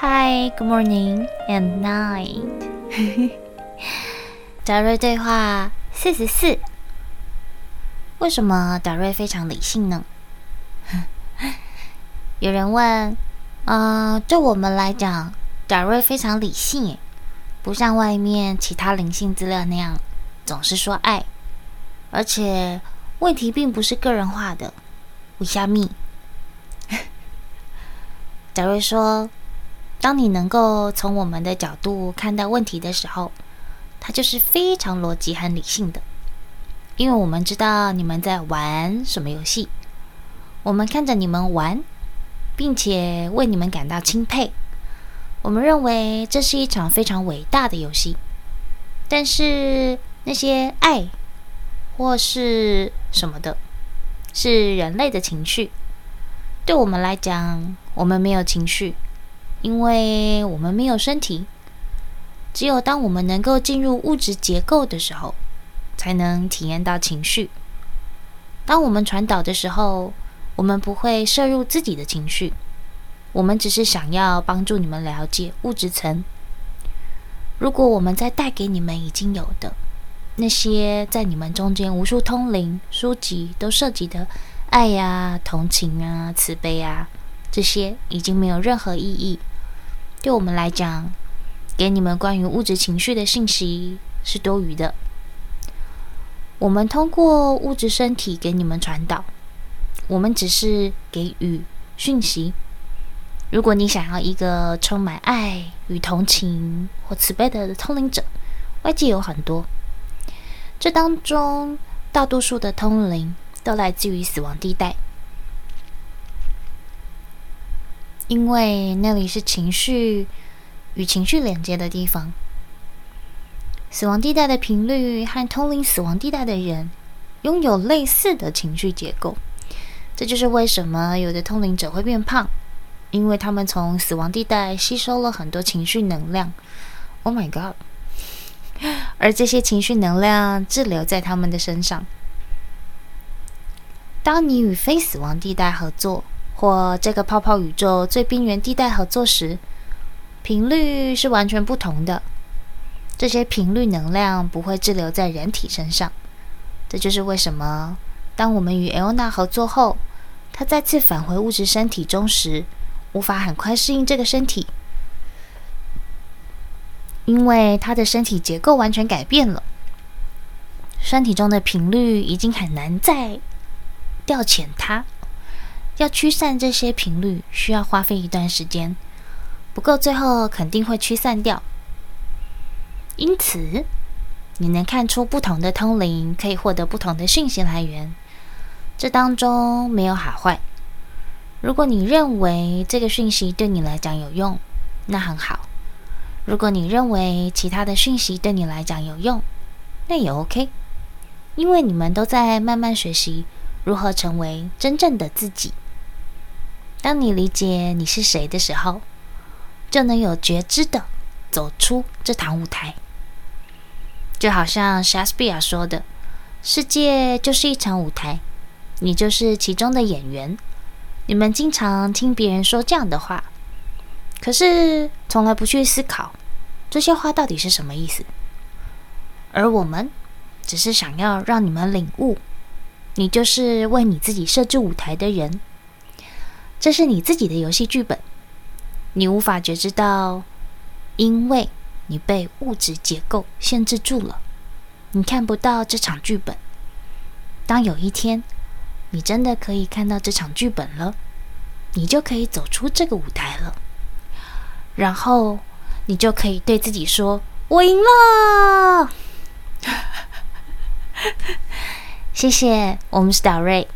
Hi, good morning and night。达瑞对话四十四。为什么达瑞非常理性呢？有人问，啊、呃，就我们来讲，达瑞非常理性，诶，不像外面其他灵性资料那样总是说爱，而且问题并不是个人化的。为虾米？达瑞说。当你能够从我们的角度看待问题的时候，它就是非常逻辑和理性的，因为我们知道你们在玩什么游戏，我们看着你们玩，并且为你们感到钦佩。我们认为这是一场非常伟大的游戏，但是那些爱或是什么的，是人类的情绪。对我们来讲，我们没有情绪。因为我们没有身体，只有当我们能够进入物质结构的时候，才能体验到情绪。当我们传导的时候，我们不会摄入自己的情绪，我们只是想要帮助你们了解物质层。如果我们在带给你们已经有的那些在你们中间无数通灵书籍都涉及的爱呀、同情啊、慈悲啊，这些已经没有任何意义。对我们来讲，给你们关于物质情绪的信息是多余的。我们通过物质身体给你们传导，我们只是给予讯息。如果你想要一个充满爱与同情或慈悲的通灵者，外界有很多。这当中大多数的通灵都来自于死亡地带。因为那里是情绪与情绪连接的地方，死亡地带的频率和通灵死亡地带的人拥有类似的情绪结构，这就是为什么有的通灵者会变胖，因为他们从死亡地带吸收了很多情绪能量。Oh my god！而这些情绪能量滞留在他们的身上。当你与非死亡地带合作，或这个泡泡宇宙最边缘地带合作时，频率是完全不同的。这些频率能量不会滞留在人体身上。这就是为什么，当我们与艾欧娜合作后，她再次返回物质身体中时，无法很快适应这个身体，因为她的身体结构完全改变了。身体中的频率已经很难再调遣她。要驱散这些频率，需要花费一段时间，不过最后肯定会驱散掉。因此，你能看出不同的通灵可以获得不同的讯息来源，这当中没有好坏。如果你认为这个讯息对你来讲有用，那很好；如果你认为其他的讯息对你来讲有用，那也 OK，因为你们都在慢慢学习如何成为真正的自己。当你理解你是谁的时候，就能有觉知的走出这堂舞台。就好像莎士比亚说的：“世界就是一场舞台，你就是其中的演员。”你们经常听别人说这样的话，可是从来不去思考这些话到底是什么意思。而我们只是想要让你们领悟，你就是为你自己设置舞台的人。这是你自己的游戏剧本，你无法觉知到，因为你被物质结构限制住了，你看不到这场剧本。当有一天你真的可以看到这场剧本了，你就可以走出这个舞台了，然后你就可以对自己说：“我赢了。”谢谢，我们是达瑞。